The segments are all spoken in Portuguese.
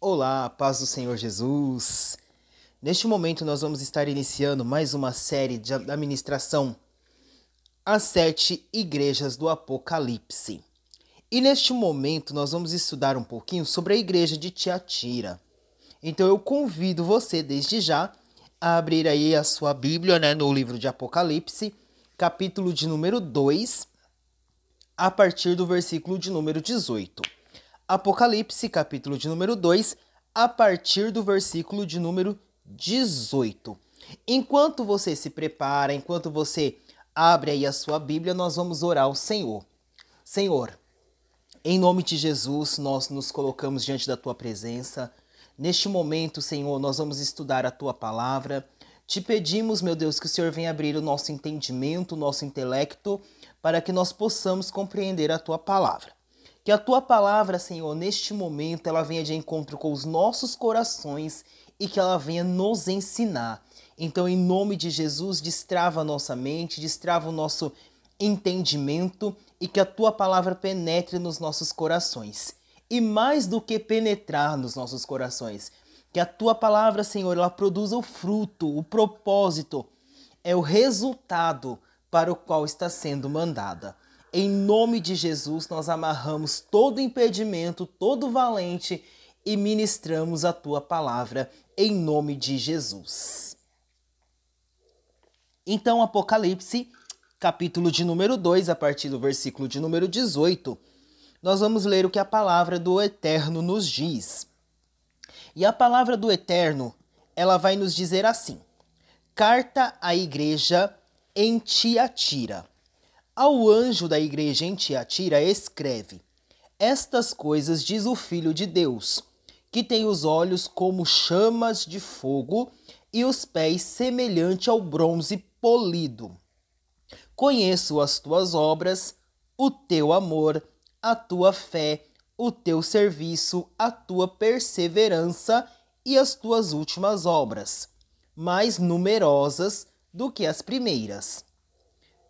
Olá, paz do Senhor Jesus. Neste momento nós vamos estar iniciando mais uma série de administração As Sete Igrejas do Apocalipse. E neste momento nós vamos estudar um pouquinho sobre a igreja de Tiatira. Então eu convido você desde já a abrir aí a sua Bíblia, né, no livro de Apocalipse, capítulo de número 2, a partir do versículo de número 18. Apocalipse, capítulo de número 2, a partir do versículo de número 18. Enquanto você se prepara, enquanto você abre aí a sua Bíblia, nós vamos orar ao Senhor. Senhor, em nome de Jesus, nós nos colocamos diante da tua presença. Neste momento, Senhor, nós vamos estudar a tua palavra. Te pedimos, meu Deus, que o Senhor venha abrir o nosso entendimento, o nosso intelecto para que nós possamos compreender a tua palavra. Que a tua palavra, Senhor, neste momento, ela venha de encontro com os nossos corações e que ela venha nos ensinar. Então, em nome de Jesus, destrava a nossa mente, destrava o nosso entendimento e que a tua palavra penetre nos nossos corações. E mais do que penetrar nos nossos corações, que a tua palavra, Senhor, ela produza o fruto, o propósito, é o resultado para o qual está sendo mandada. Em nome de Jesus, nós amarramos todo impedimento, todo valente e ministramos a tua palavra em nome de Jesus. Então, Apocalipse, capítulo de número 2, a partir do versículo de número 18, nós vamos ler o que a palavra do Eterno nos diz. E a palavra do Eterno, ela vai nos dizer assim: Carta à igreja em Tiatira. Ao anjo da igreja em Tiatira escreve: Estas coisas diz o Filho de Deus, que tem os olhos como chamas de fogo e os pés semelhante ao bronze polido. Conheço as tuas obras, o teu amor, a tua fé, o teu serviço, a tua perseverança e as tuas últimas obras, mais numerosas do que as primeiras.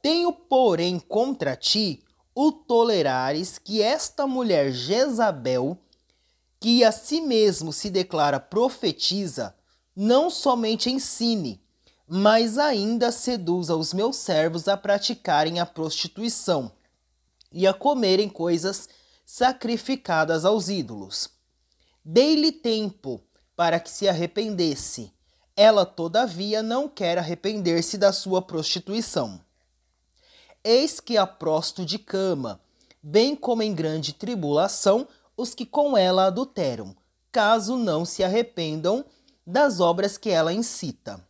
Tenho, porém, contra ti o tolerares que esta mulher Jezabel, que a si mesmo se declara profetiza, não somente ensine, mas ainda seduza os meus servos a praticarem a prostituição e a comerem coisas sacrificadas aos ídolos. Dei-lhe tempo para que se arrependesse ela, todavia, não quer arrepender-se da sua prostituição. Eis que a prosto de cama, bem como em grande tribulação, os que com ela adulteram, caso não se arrependam das obras que ela incita.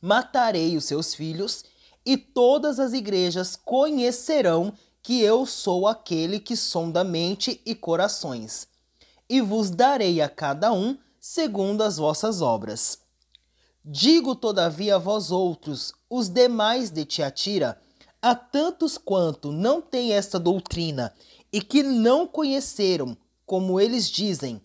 Matarei os seus filhos, e todas as igrejas conhecerão que eu sou aquele que sonda mente e corações, e vos darei a cada um segundo as vossas obras. Digo, todavia, a vós outros, os demais de Tiatira, a tantos quanto não têm esta doutrina e que não conheceram, como eles dizem,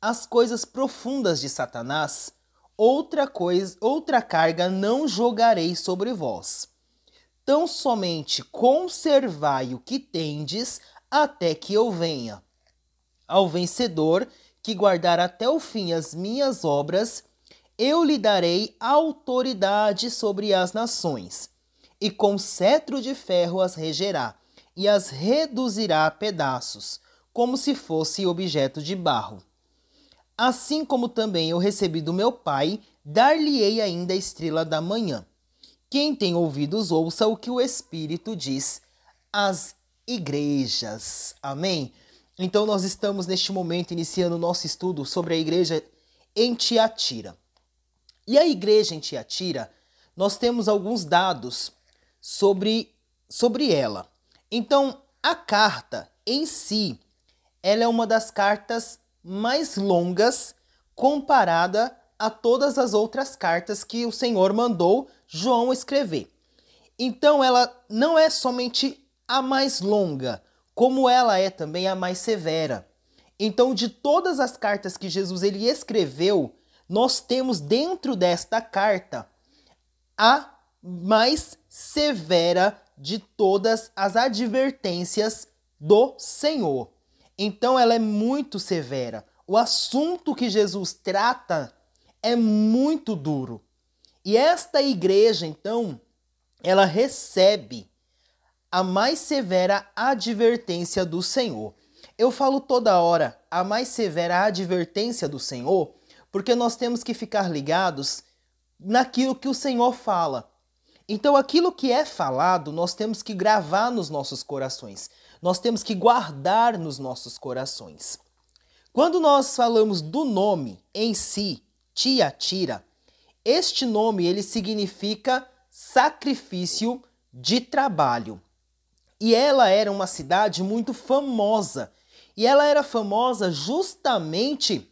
as coisas profundas de Satanás, outra coisa, outra carga não jogarei sobre vós. Tão somente conservai o que tendes até que eu venha. Ao vencedor que guardar até o fim as minhas obras, eu lhe darei autoridade sobre as nações, e com cetro de ferro as regerá, e as reduzirá a pedaços, como se fosse objeto de barro. Assim como também eu recebi do meu Pai, dar-lhe-ei ainda a estrela da manhã. Quem tem ouvidos, ouça o que o Espírito diz às igrejas. Amém? Então, nós estamos neste momento iniciando o nosso estudo sobre a igreja em Tiatira. E a igreja em Tiatira, nós temos alguns dados sobre, sobre ela. Então, a carta em si, ela é uma das cartas mais longas comparada a todas as outras cartas que o Senhor mandou João escrever. Então, ela não é somente a mais longa, como ela é também a mais severa. Então, de todas as cartas que Jesus ele escreveu, nós temos dentro desta carta a mais severa de todas as advertências do Senhor. Então ela é muito severa. o assunto que Jesus trata é muito duro. E esta igreja, então, ela recebe a mais severa advertência do Senhor. Eu falo toda hora a mais severa advertência do Senhor, porque nós temos que ficar ligados naquilo que o Senhor fala. Então, aquilo que é falado, nós temos que gravar nos nossos corações, nós temos que guardar nos nossos corações. Quando nós falamos do nome em si, Tiatira, este nome ele significa sacrifício de trabalho. E ela era uma cidade muito famosa. E ela era famosa justamente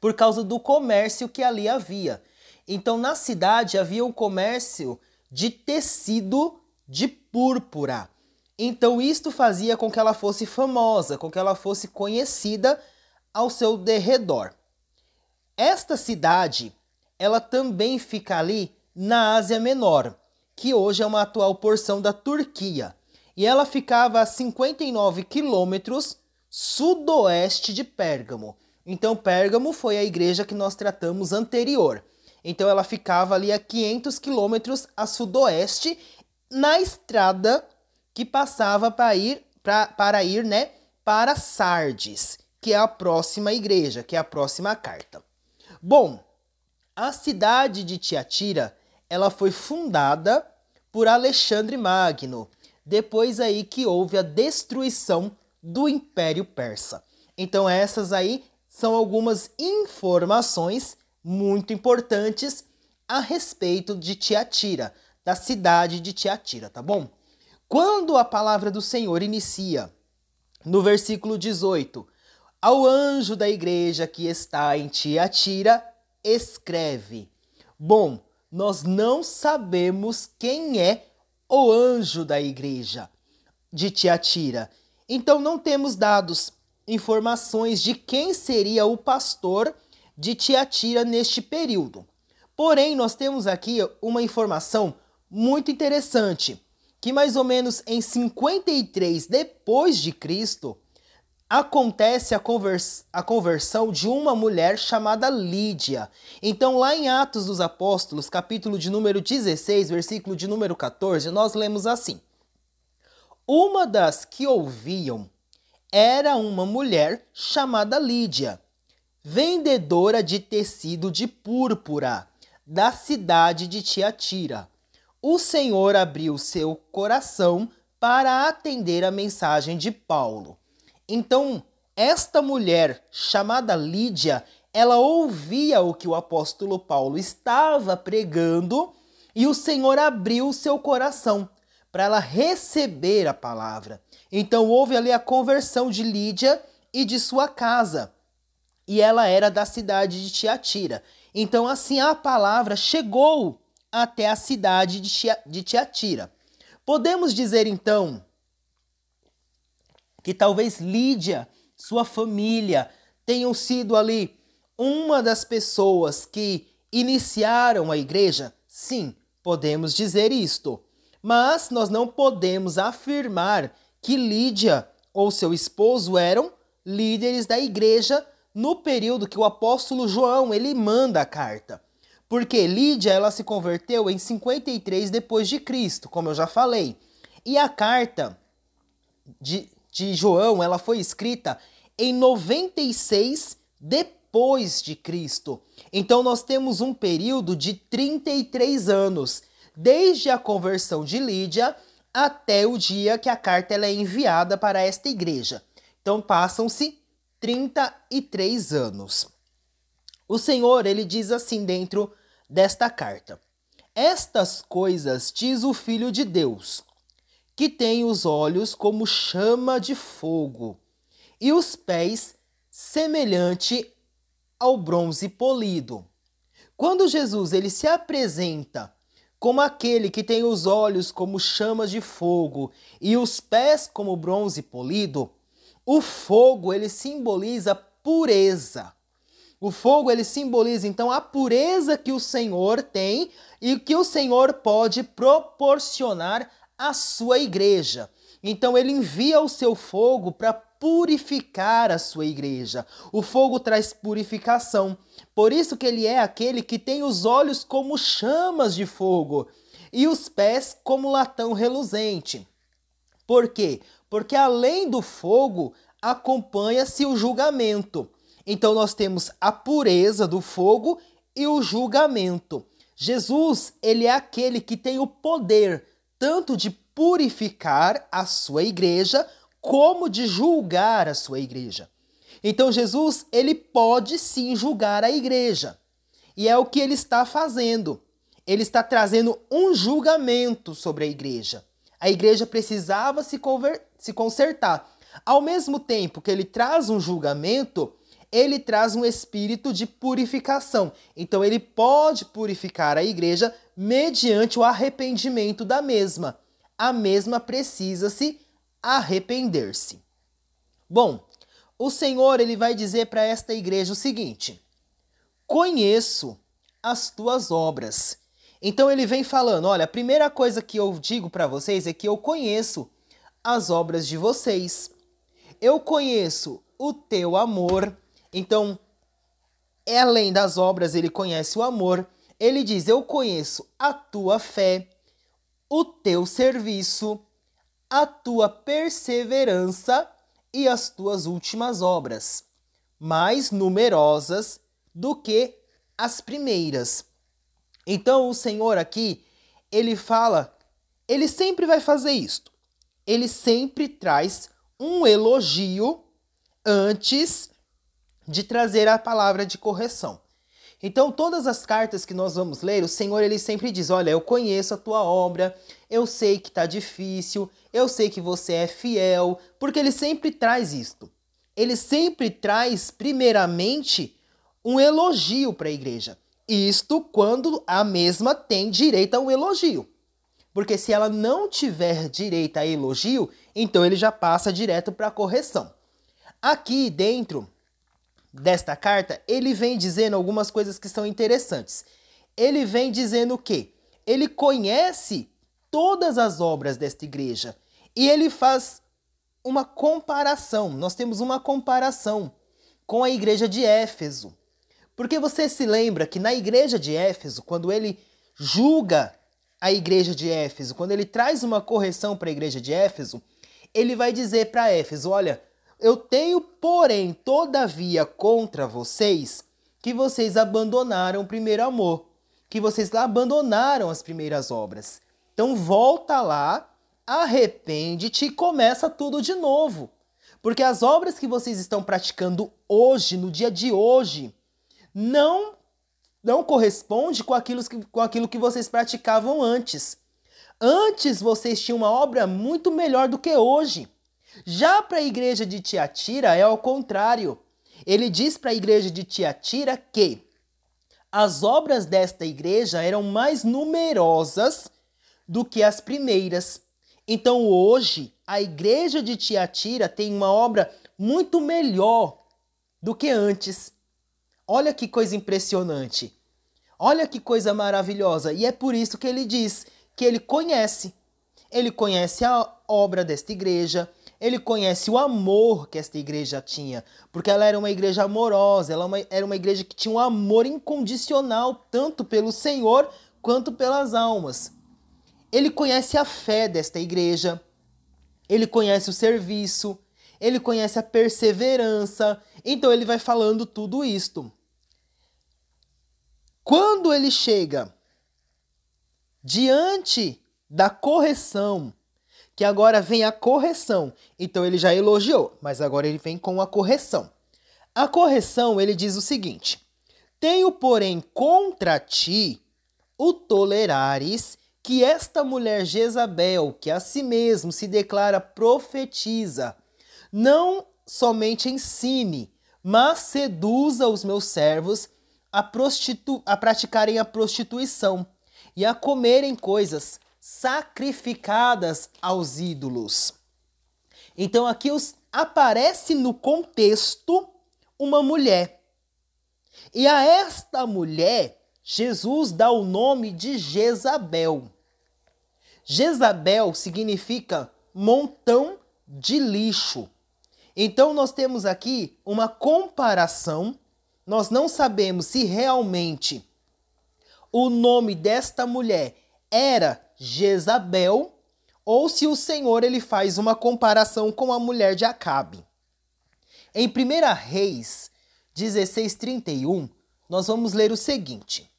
por causa do comércio que ali havia. Então, na cidade havia um comércio de tecido de púrpura. Então, isto fazia com que ela fosse famosa, com que ela fosse conhecida ao seu derredor. Esta cidade, ela também fica ali na Ásia Menor, que hoje é uma atual porção da Turquia. E ela ficava a 59 quilômetros sudoeste de Pérgamo. Então, Pérgamo foi a igreja que nós tratamos anterior. Então ela ficava ali a 500 quilômetros a sudoeste na estrada que passava para ir, pra, para ir né, para Sardes, que é a próxima igreja, que é a próxima carta. Bom, a cidade de Tiatira ela foi fundada por Alexandre Magno, depois aí que houve a destruição do Império Persa. Então essas aí são algumas informações muito importantes a respeito de Tiatira, da cidade de Tiatira, tá bom? Quando a palavra do Senhor inicia no versículo 18, ao anjo da igreja que está em Tiatira, escreve. Bom, nós não sabemos quem é o anjo da igreja de Tiatira. Então não temos dados, informações de quem seria o pastor de Tiatira neste período. Porém, nós temos aqui uma informação muito interessante, que mais ou menos em 53 depois de Cristo acontece a, convers a conversão de uma mulher chamada Lídia. Então, lá em Atos dos Apóstolos, capítulo de número 16, versículo de número 14, nós lemos assim: Uma das que ouviam era uma mulher chamada Lídia vendedora de tecido de púrpura da cidade de Tiatira. O Senhor abriu seu coração para atender a mensagem de Paulo. Então, esta mulher chamada Lídia, ela ouvia o que o apóstolo Paulo estava pregando e o Senhor abriu seu coração para ela receber a palavra. Então houve ali a conversão de Lídia e de sua casa e ela era da cidade de Tiatira. Então, assim, a palavra chegou até a cidade de Tiatira. Podemos dizer, então, que talvez Lídia, sua família, tenham sido ali uma das pessoas que iniciaram a igreja? Sim, podemos dizer isto. Mas nós não podemos afirmar que Lídia ou seu esposo eram líderes da igreja no período que o apóstolo João ele manda a carta. Porque Lídia ela se converteu em 53 depois de Cristo, como eu já falei. E a carta de, de João ela foi escrita em 96 depois de Cristo. Então nós temos um período de 33 anos, desde a conversão de Lídia até o dia que a carta ela é enviada para esta igreja. Então passam-se 33 anos. O Senhor, ele diz assim dentro desta carta: Estas coisas diz o Filho de Deus, que tem os olhos como chama de fogo e os pés semelhante ao bronze polido. Quando Jesus ele se apresenta como aquele que tem os olhos como chamas de fogo e os pés como bronze polido, o fogo, ele simboliza pureza. O fogo, ele simboliza então a pureza que o Senhor tem e que o Senhor pode proporcionar à sua igreja. Então ele envia o seu fogo para purificar a sua igreja. O fogo traz purificação. Por isso que ele é aquele que tem os olhos como chamas de fogo e os pés como latão reluzente. Por quê? Porque além do fogo, acompanha-se o julgamento. Então nós temos a pureza do fogo e o julgamento. Jesus, ele é aquele que tem o poder tanto de purificar a sua igreja como de julgar a sua igreja. Então Jesus, ele pode sim julgar a igreja. E é o que ele está fazendo. Ele está trazendo um julgamento sobre a igreja. A igreja precisava se, se consertar. Ao mesmo tempo que ele traz um julgamento, ele traz um espírito de purificação. Então ele pode purificar a igreja mediante o arrependimento da mesma. A mesma precisa se arrepender-se. Bom, o Senhor ele vai dizer para esta igreja o seguinte: Conheço as tuas obras. Então ele vem falando, olha, a primeira coisa que eu digo para vocês é que eu conheço as obras de vocês. Eu conheço o teu amor. Então, além das obras, ele conhece o amor. Ele diz: Eu conheço a tua fé, o teu serviço, a tua perseverança e as tuas últimas obras, mais numerosas do que as primeiras. Então o Senhor aqui, ele fala, ele sempre vai fazer isto. Ele sempre traz um elogio antes de trazer a palavra de correção. Então, todas as cartas que nós vamos ler, o Senhor ele sempre diz: Olha, eu conheço a tua obra, eu sei que está difícil, eu sei que você é fiel, porque ele sempre traz isto. Ele sempre traz, primeiramente, um elogio para a igreja. Isto quando a mesma tem direito a um elogio. Porque se ela não tiver direito a elogio, então ele já passa direto para a correção. Aqui dentro desta carta, ele vem dizendo algumas coisas que são interessantes. Ele vem dizendo que ele conhece todas as obras desta igreja e ele faz uma comparação. Nós temos uma comparação com a igreja de Éfeso. Porque você se lembra que na igreja de Éfeso, quando ele julga a igreja de Éfeso, quando ele traz uma correção para a igreja de Éfeso, ele vai dizer para Éfeso: olha, eu tenho, porém, todavia contra vocês que vocês abandonaram o primeiro amor, que vocês abandonaram as primeiras obras. Então volta lá, arrepende-te e começa tudo de novo. Porque as obras que vocês estão praticando hoje, no dia de hoje, não não corresponde com aquilo que, com aquilo que vocês praticavam antes. Antes vocês tinham uma obra muito melhor do que hoje. Já para a igreja de Tiatira é ao contrário. Ele diz para a igreja de Tiatira que as obras desta igreja eram mais numerosas do que as primeiras. Então hoje a igreja de Tiatira tem uma obra muito melhor do que antes. Olha que coisa impressionante. Olha que coisa maravilhosa. E é por isso que ele diz que ele conhece. Ele conhece a obra desta igreja, ele conhece o amor que esta igreja tinha, porque ela era uma igreja amorosa, ela era uma igreja que tinha um amor incondicional, tanto pelo Senhor quanto pelas almas. Ele conhece a fé desta igreja, ele conhece o serviço, ele conhece a perseverança, então ele vai falando tudo isto. Quando ele chega diante da correção que agora vem a correção. Então ele já elogiou, mas agora ele vem com a correção. A correção, ele diz o seguinte: Tenho, porém, contra ti o tolerares que esta mulher Jezabel, que a si mesmo se declara profetiza, não somente ensine, mas seduza os meus servos a, a praticarem a prostituição e a comerem coisas sacrificadas aos ídolos. Então aqui os, aparece no contexto uma mulher. E a esta mulher, Jesus dá o nome de Jezabel. Jezabel significa montão de lixo. Então nós temos aqui uma comparação. Nós não sabemos se realmente o nome desta mulher era Jezabel ou se o Senhor ele faz uma comparação com a mulher de Acabe. Em 1 Reis 16:31, nós vamos ler o seguinte: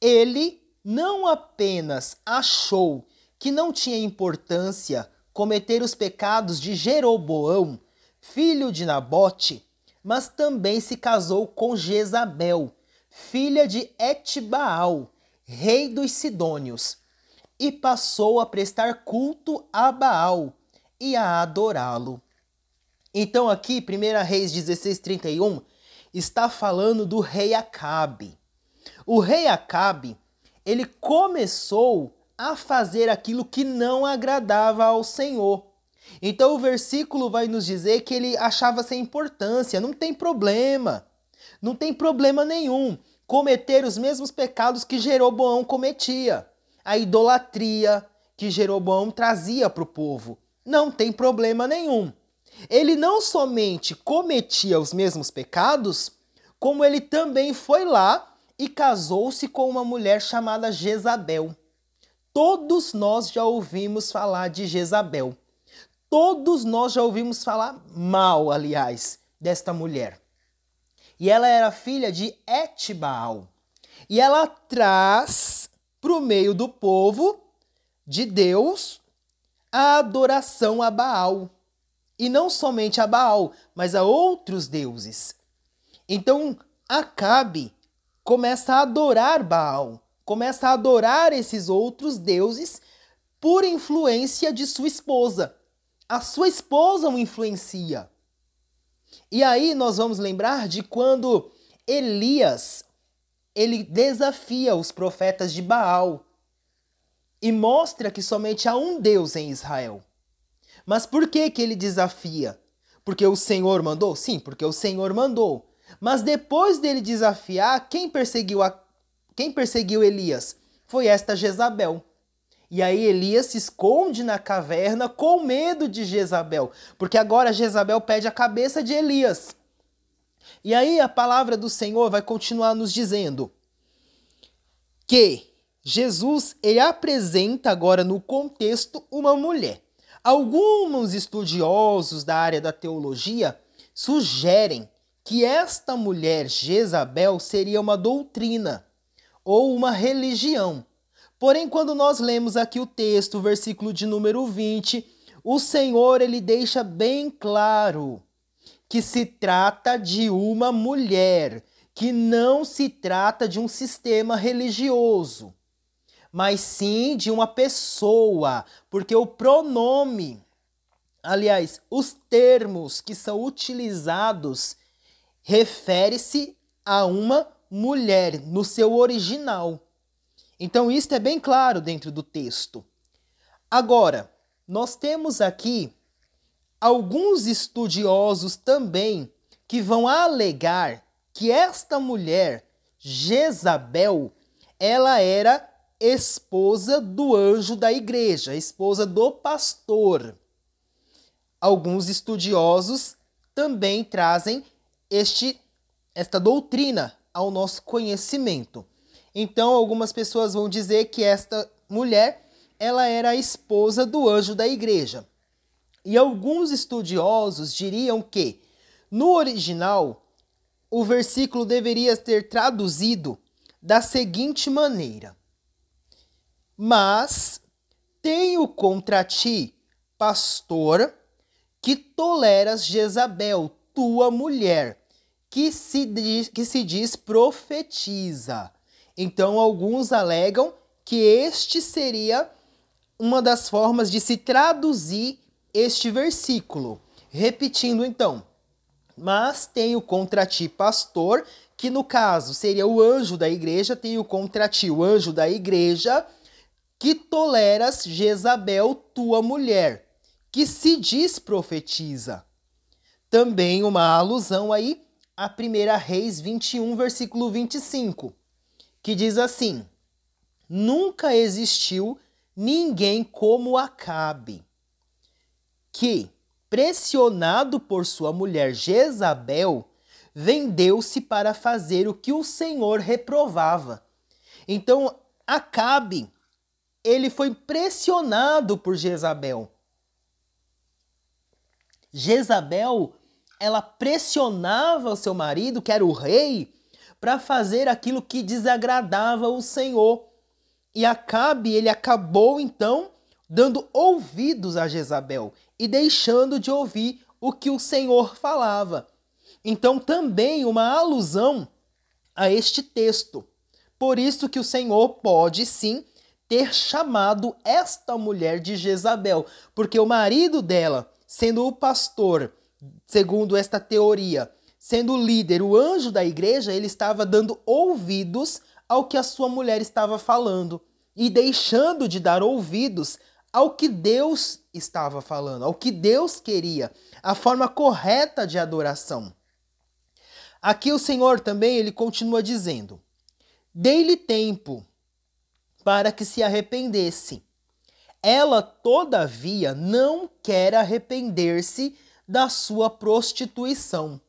Ele não apenas achou que não tinha importância cometer os pecados de Jeroboão, filho de Nabote, mas também se casou com Jezabel, filha de Etbaal, rei dos Sidônios, e passou a prestar culto a Baal e a adorá-lo. Então aqui, 1 Reis 16:31 está falando do rei Acabe. O rei Acabe, ele começou a fazer aquilo que não agradava ao Senhor. Então o versículo vai nos dizer que ele achava sem importância, não tem problema. Não tem problema nenhum cometer os mesmos pecados que Jeroboão cometia. A idolatria que Jeroboão trazia para o povo. Não tem problema nenhum. Ele não somente cometia os mesmos pecados, como ele também foi lá e casou-se com uma mulher chamada Jezabel. Todos nós já ouvimos falar de Jezabel. Todos nós já ouvimos falar mal, aliás, desta mulher. E ela era filha de Etbaal. E ela traz para o meio do povo de Deus a adoração a Baal. E não somente a Baal, mas a outros deuses. Então Acabe começa a adorar Baal, começa a adorar esses outros deuses por influência de sua esposa. A sua esposa o influencia. E aí nós vamos lembrar de quando Elias ele desafia os profetas de Baal e mostra que somente há um Deus em Israel. Mas por que que ele desafia? Porque o Senhor mandou? Sim, porque o Senhor mandou. Mas depois dele desafiar, quem perseguiu a quem perseguiu Elias? Foi esta Jezabel. E aí Elias se esconde na caverna com medo de Jezabel, porque agora Jezabel pede a cabeça de Elias. E aí a palavra do Senhor vai continuar nos dizendo que Jesus ele apresenta agora no contexto uma mulher. Alguns estudiosos da área da teologia sugerem que esta mulher Jezabel seria uma doutrina ou uma religião. Porém, quando nós lemos aqui o texto, o versículo de número 20, o Senhor ele deixa bem claro que se trata de uma mulher, que não se trata de um sistema religioso mas sim de uma pessoa, porque o pronome, aliás, os termos que são utilizados refere-se a uma mulher no seu original. Então isso é bem claro dentro do texto. Agora, nós temos aqui alguns estudiosos também que vão alegar que esta mulher, Jezabel, ela era esposa do anjo da igreja, esposa do pastor. Alguns estudiosos também trazem este esta doutrina ao nosso conhecimento. Então, algumas pessoas vão dizer que esta mulher, ela era a esposa do anjo da igreja. E alguns estudiosos diriam que no original o versículo deveria ter traduzido da seguinte maneira: mas tenho contra ti, pastor, que toleras Jezabel, tua mulher, que se diz, que se diz profetiza. Então, alguns alegam que este seria uma das formas de se traduzir este versículo. Repetindo então, mas tenho contra ti, pastor, que no caso seria o anjo da igreja, tenho contra ti o anjo da igreja que toleras Jezabel, tua mulher, que se diz profetiza. Também uma alusão aí a 1 Reis 21, versículo 25, que diz assim: Nunca existiu ninguém como Acabe, que pressionado por sua mulher Jezabel, vendeu-se para fazer o que o Senhor reprovava. Então, Acabe, ele foi pressionado por Jezabel. Jezabel, ela pressionava o seu marido, que era o rei, para fazer aquilo que desagradava o Senhor. E Acabe, ele acabou então dando ouvidos a Jezabel e deixando de ouvir o que o Senhor falava. Então, também uma alusão a este texto. Por isso que o Senhor pode sim ter chamado esta mulher de Jezabel, porque o marido dela, sendo o pastor, segundo esta teoria, sendo líder, o anjo da igreja, ele estava dando ouvidos ao que a sua mulher estava falando e deixando de dar ouvidos ao que Deus estava falando, ao que Deus queria, a forma correta de adoração. Aqui o Senhor também ele continua dizendo: Dei-lhe tempo para que se arrependesse. Ela, todavia, não quer arrepender-se da sua prostituição.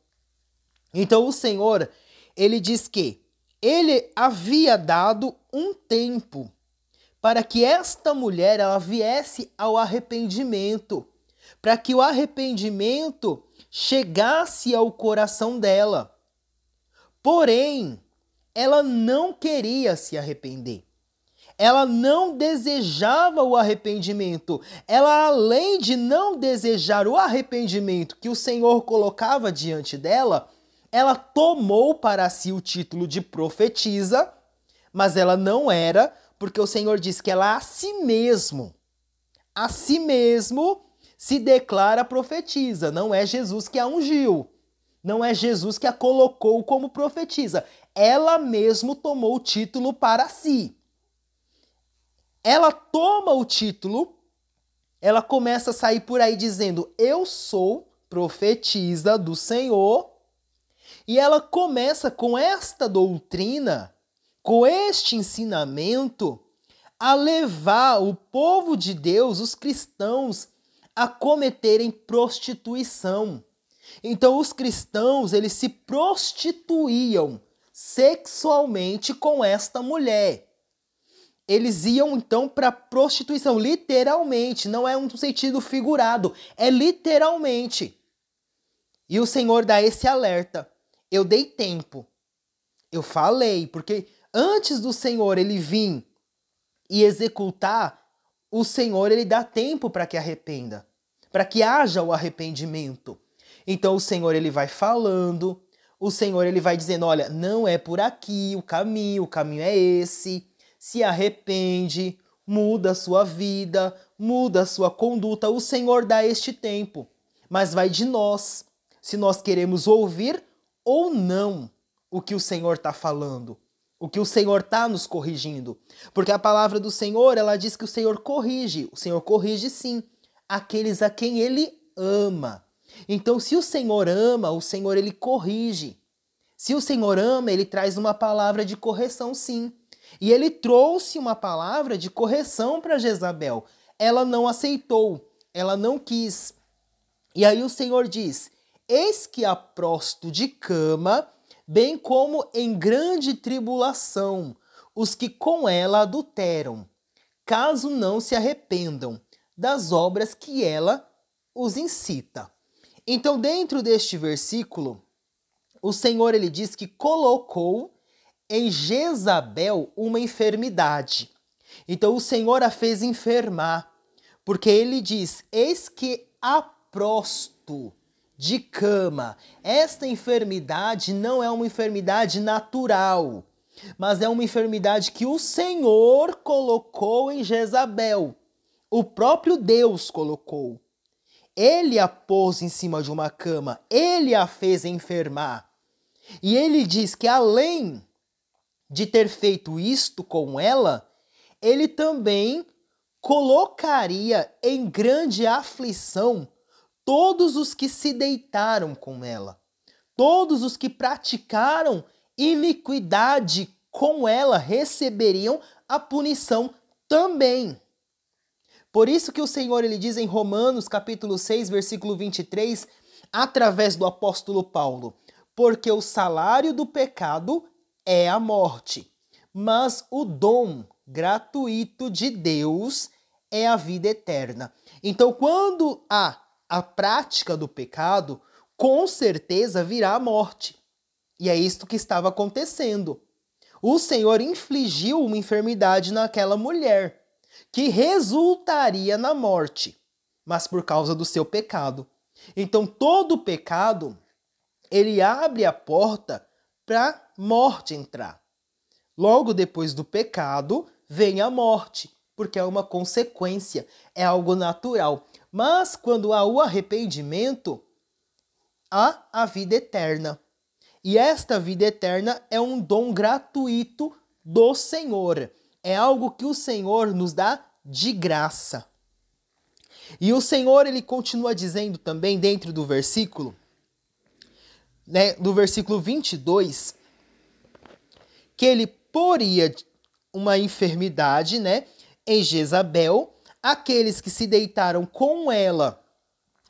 Então o Senhor, ele diz que ele havia dado um tempo para que esta mulher ela viesse ao arrependimento, para que o arrependimento chegasse ao coração dela. Porém, ela não queria se arrepender. Ela não desejava o arrependimento. Ela, além de não desejar o arrependimento que o Senhor colocava diante dela, ela tomou para si o título de profetisa, mas ela não era, porque o Senhor diz que ela a si mesmo, a si mesmo se declara profetisa. Não é Jesus que a ungiu. Não é Jesus que a colocou como profetisa. Ela mesmo tomou o título para si. Ela toma o título, ela começa a sair por aí dizendo: Eu sou profetisa do Senhor. E ela começa com esta doutrina, com este ensinamento, a levar o povo de Deus, os cristãos, a cometerem prostituição. Então os cristãos, eles se prostituíam sexualmente com esta mulher. Eles iam então para prostituição, literalmente, não é um sentido figurado, é literalmente. E o Senhor dá esse alerta. Eu dei tempo. Eu falei, porque antes do Senhor ele vir e executar, o Senhor ele dá tempo para que arrependa, para que haja o arrependimento. Então o Senhor ele vai falando, o Senhor ele vai dizendo, olha, não é por aqui o caminho, o caminho é esse. Se arrepende, muda a sua vida, muda a sua conduta. O Senhor dá este tempo, mas vai de nós, se nós queremos ouvir ou não o que o Senhor está falando, o que o Senhor está nos corrigindo. Porque a palavra do Senhor, ela diz que o Senhor corrige. O Senhor corrige sim aqueles a quem ele ama. Então, se o Senhor ama, o Senhor ele corrige. Se o Senhor ama, ele traz uma palavra de correção, sim. E ele trouxe uma palavra de correção para Jezabel. Ela não aceitou, ela não quis. E aí o Senhor diz: Eis que a prosto de cama, bem como em grande tribulação, os que com ela adulteram, caso não se arrependam das obras que ela os incita. Então, dentro deste versículo, o Senhor ele diz que colocou em Jezabel uma enfermidade. Então, o Senhor a fez enfermar, porque ele diz: Eis que a prosto de cama. Esta enfermidade não é uma enfermidade natural, mas é uma enfermidade que o Senhor colocou em Jezabel. O próprio Deus colocou. Ele a pôs em cima de uma cama, ele a fez enfermar. E ele diz que além de ter feito isto com ela, ele também colocaria em grande aflição todos os que se deitaram com ela, todos os que praticaram iniquidade com ela receberiam a punição também. Por isso que o Senhor ele diz em Romanos, capítulo 6, versículo 23, através do apóstolo Paulo: "Porque o salário do pecado é a morte, mas o dom gratuito de Deus é a vida eterna". Então, quando há a prática do pecado, com certeza virá a morte. E é isto que estava acontecendo. O Senhor infligiu uma enfermidade naquela mulher que resultaria na morte, mas por causa do seu pecado. Então todo pecado ele abre a porta para morte entrar. Logo depois do pecado vem a morte, porque é uma consequência, é algo natural. Mas quando há o arrependimento, há a vida eterna. E esta vida eterna é um dom gratuito do Senhor é algo que o Senhor nos dá de graça. E o Senhor ele continua dizendo também dentro do versículo, né, do versículo 22, que ele poria uma enfermidade, né, em Jezabel, aqueles que se deitaram com ela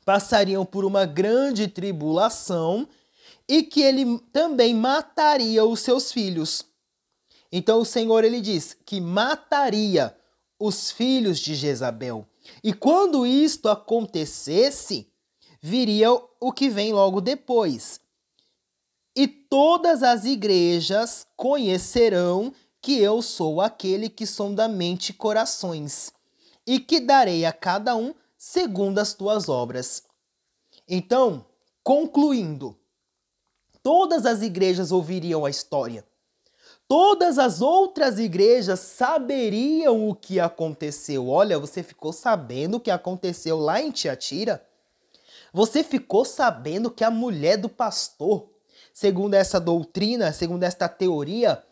passariam por uma grande tribulação e que ele também mataria os seus filhos. Então o Senhor ele diz que mataria os filhos de Jezabel. E quando isto acontecesse, viria o que vem logo depois. E todas as igrejas conhecerão que eu sou aquele que sonda mente e corações, e que darei a cada um segundo as tuas obras. Então, concluindo, todas as igrejas ouviriam a história todas as outras igrejas saberiam o que aconteceu. Olha, você ficou sabendo o que aconteceu lá em Tiatira? Você ficou sabendo que a mulher do pastor, segundo essa doutrina, segundo esta teoria,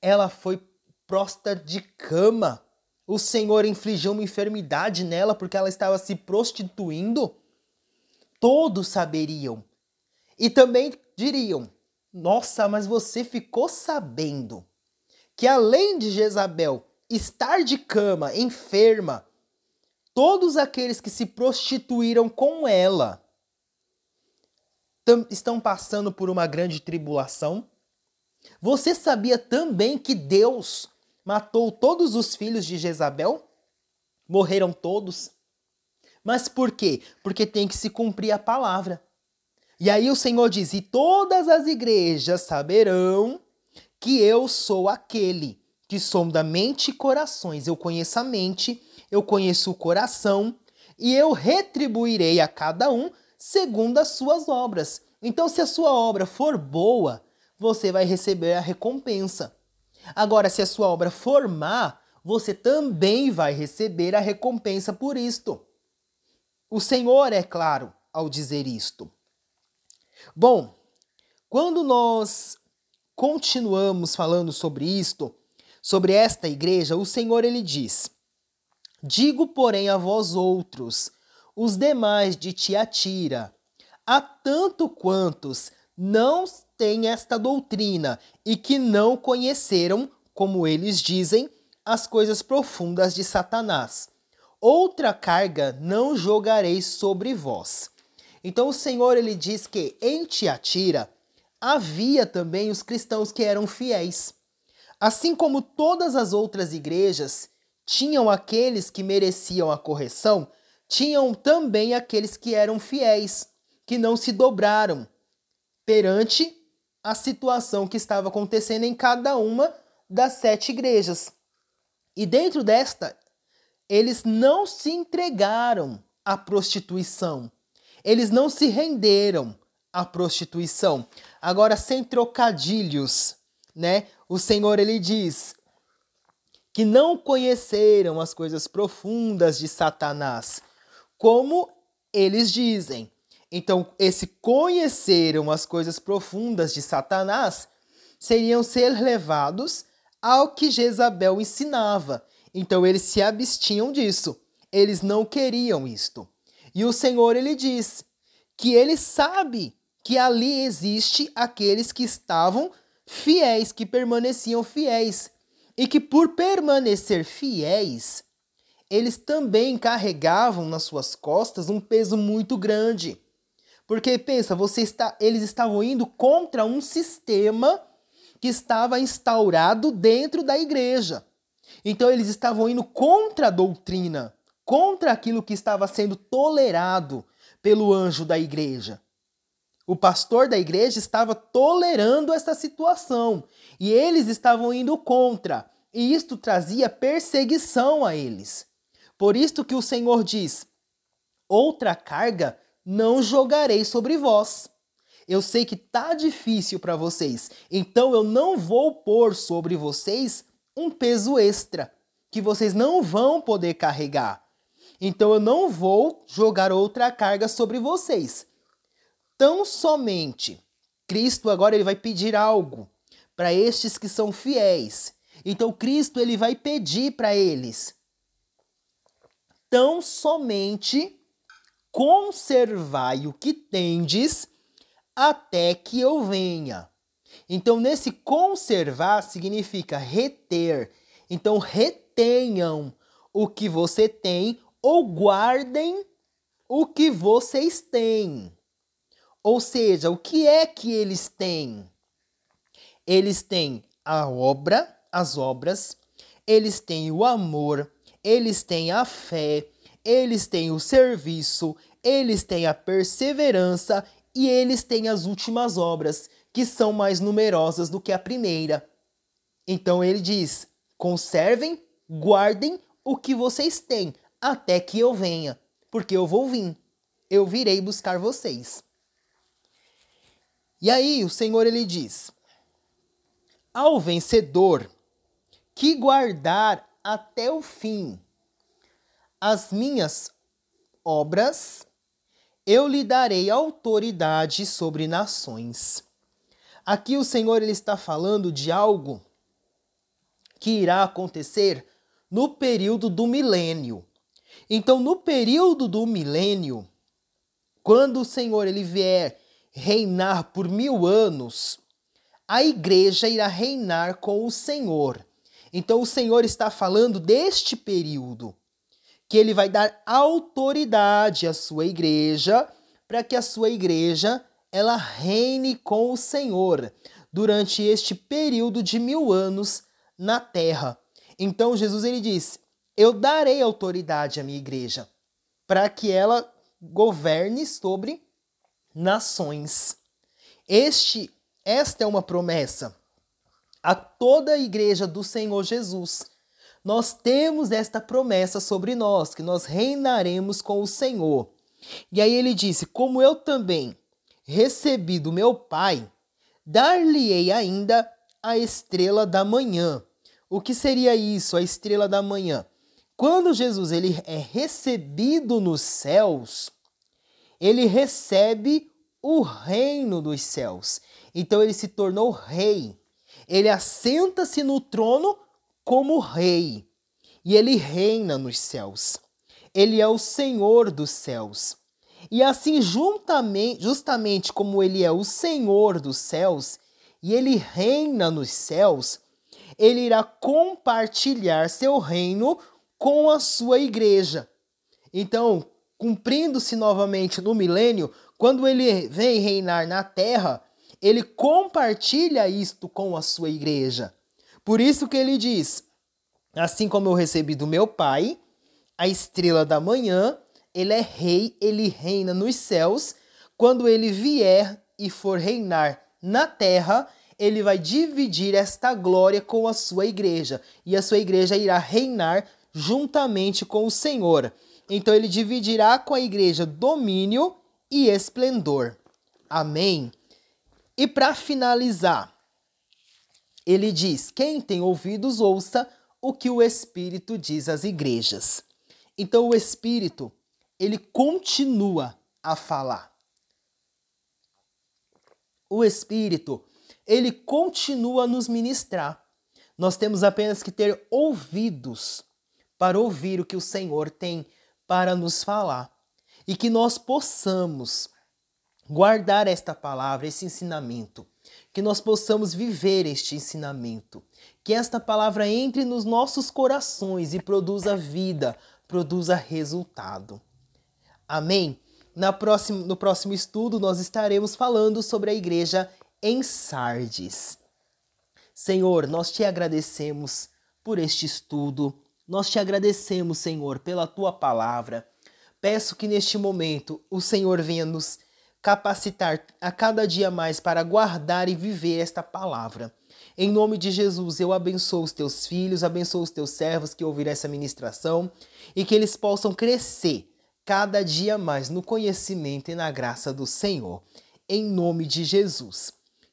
ela foi prosta de cama. O Senhor infligiu uma enfermidade nela porque ela estava se prostituindo? Todos saberiam. E também diriam: Nossa, mas você ficou sabendo que além de Jezabel estar de cama, enferma, todos aqueles que se prostituíram com ela estão passando por uma grande tribulação? Você sabia também que Deus matou todos os filhos de Jezabel? Morreram todos? Mas por quê? Porque tem que se cumprir a palavra. E aí o Senhor diz: E todas as igrejas saberão que eu sou aquele que sonda mente e corações. Eu conheço a mente, eu conheço o coração, e eu retribuirei a cada um segundo as suas obras. Então, se a sua obra for boa, você vai receber a recompensa. Agora, se a sua obra for má, você também vai receber a recompensa por isto. O Senhor é claro ao dizer isto. Bom, quando nós continuamos falando sobre isto, sobre esta igreja, o Senhor ele diz: Digo, porém, a vós outros, os demais de Tiatira, há tanto quantos não têm esta doutrina e que não conheceram, como eles dizem, as coisas profundas de Satanás. Outra carga não jogarei sobre vós. Então o Senhor ele diz que em Tiatira havia também os cristãos que eram fiéis. Assim como todas as outras igrejas tinham aqueles que mereciam a correção, tinham também aqueles que eram fiéis, que não se dobraram perante a situação que estava acontecendo em cada uma das sete igrejas. E dentro desta, eles não se entregaram à prostituição, eles não se renderam à prostituição. Agora, sem trocadilhos, né? O Senhor ele diz que não conheceram as coisas profundas de Satanás, como eles dizem. Então, esse conheceram as coisas profundas de Satanás seriam ser levados ao que Jezabel ensinava. Então, eles se abstinham disso. Eles não queriam isto. E o Senhor ele diz que ele sabe que ali existe aqueles que estavam fiéis, que permaneciam fiéis. E que por permanecer fiéis, eles também carregavam nas suas costas um peso muito grande. Porque pensa, você está, eles estavam indo contra um sistema que estava instaurado dentro da igreja. Então eles estavam indo contra a doutrina, contra aquilo que estava sendo tolerado pelo anjo da igreja. O pastor da igreja estava tolerando essa situação e eles estavam indo contra, e isto trazia perseguição a eles. Por isto que o Senhor diz: Outra carga não jogarei sobre vós. Eu sei que tá difícil para vocês, então eu não vou pôr sobre vocês um peso extra que vocês não vão poder carregar. Então eu não vou jogar outra carga sobre vocês. Tão somente Cristo agora ele vai pedir algo para estes que são fiéis. Então Cristo ele vai pedir para eles tão somente conservai o que tendes até que eu venha. Então, nesse conservar significa reter. Então, retenham o que você tem ou guardem o que vocês têm. Ou seja, o que é que eles têm? Eles têm a obra, as obras, eles têm o amor, eles têm a fé, eles têm o serviço, eles têm a perseverança e eles têm as últimas obras, que são mais numerosas do que a primeira. Então ele diz: conservem, guardem o que vocês têm, até que eu venha, porque eu vou vir. Eu virei buscar vocês. E aí o Senhor ele diz: Ao vencedor que guardar até o fim as minhas obras, eu lhe darei autoridade sobre nações. Aqui o Senhor ele está falando de algo que irá acontecer no período do milênio. Então, no período do milênio, quando o Senhor ele vier reinar por mil anos, a igreja irá reinar com o Senhor. Então, o Senhor está falando deste período que ele vai dar autoridade à sua igreja para que a sua igreja ela reine com o Senhor durante este período de mil anos na terra. Então Jesus ele diz: Eu darei autoridade à minha igreja para que ela governe sobre nações. Este, esta é uma promessa a toda a igreja do Senhor Jesus nós temos esta promessa sobre nós, que nós reinaremos com o Senhor. E aí ele disse: Como eu também recebi do meu Pai, dar-lhe-ei ainda a estrela da manhã. O que seria isso, a estrela da manhã? Quando Jesus ele é recebido nos céus, ele recebe o reino dos céus. Então ele se tornou rei. Ele assenta-se no trono como rei, e ele reina nos céus. Ele é o Senhor dos céus. E assim, juntamente, justamente como ele é o Senhor dos céus e ele reina nos céus, ele irá compartilhar seu reino com a sua igreja. Então, cumprindo-se novamente no milênio, quando ele vem reinar na terra, ele compartilha isto com a sua igreja. Por isso que ele diz: Assim como eu recebi do meu pai, a estrela da manhã, ele é rei, ele reina nos céus. Quando ele vier e for reinar na terra, ele vai dividir esta glória com a sua igreja, e a sua igreja irá reinar juntamente com o Senhor. Então ele dividirá com a igreja domínio e esplendor. Amém. E para finalizar, ele diz: Quem tem ouvidos, ouça o que o Espírito diz às igrejas. Então o Espírito, ele continua a falar. O Espírito, ele continua a nos ministrar. Nós temos apenas que ter ouvidos para ouvir o que o Senhor tem para nos falar e que nós possamos guardar esta palavra, esse ensinamento que nós possamos viver este ensinamento, que esta palavra entre nos nossos corações e produza vida produza resultado. Amém? Na próxima, no próximo estudo, nós estaremos falando sobre a igreja em Sardes. Senhor, nós te agradecemos por este estudo, nós te agradecemos, Senhor, pela tua palavra. Peço que neste momento o Senhor venha nos capacitar a cada dia mais para guardar e viver esta palavra. Em nome de Jesus, eu abençoo os teus filhos, abençoo os teus servos que ouvirão essa ministração e que eles possam crescer cada dia mais no conhecimento e na graça do Senhor. Em nome de Jesus.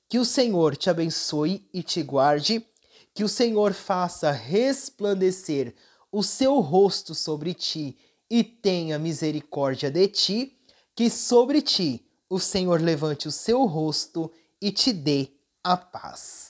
Que o Senhor te abençoe e te guarde, que o Senhor faça resplandecer o seu rosto sobre ti e tenha misericórdia de ti, que sobre ti o Senhor levante o seu rosto e te dê a paz.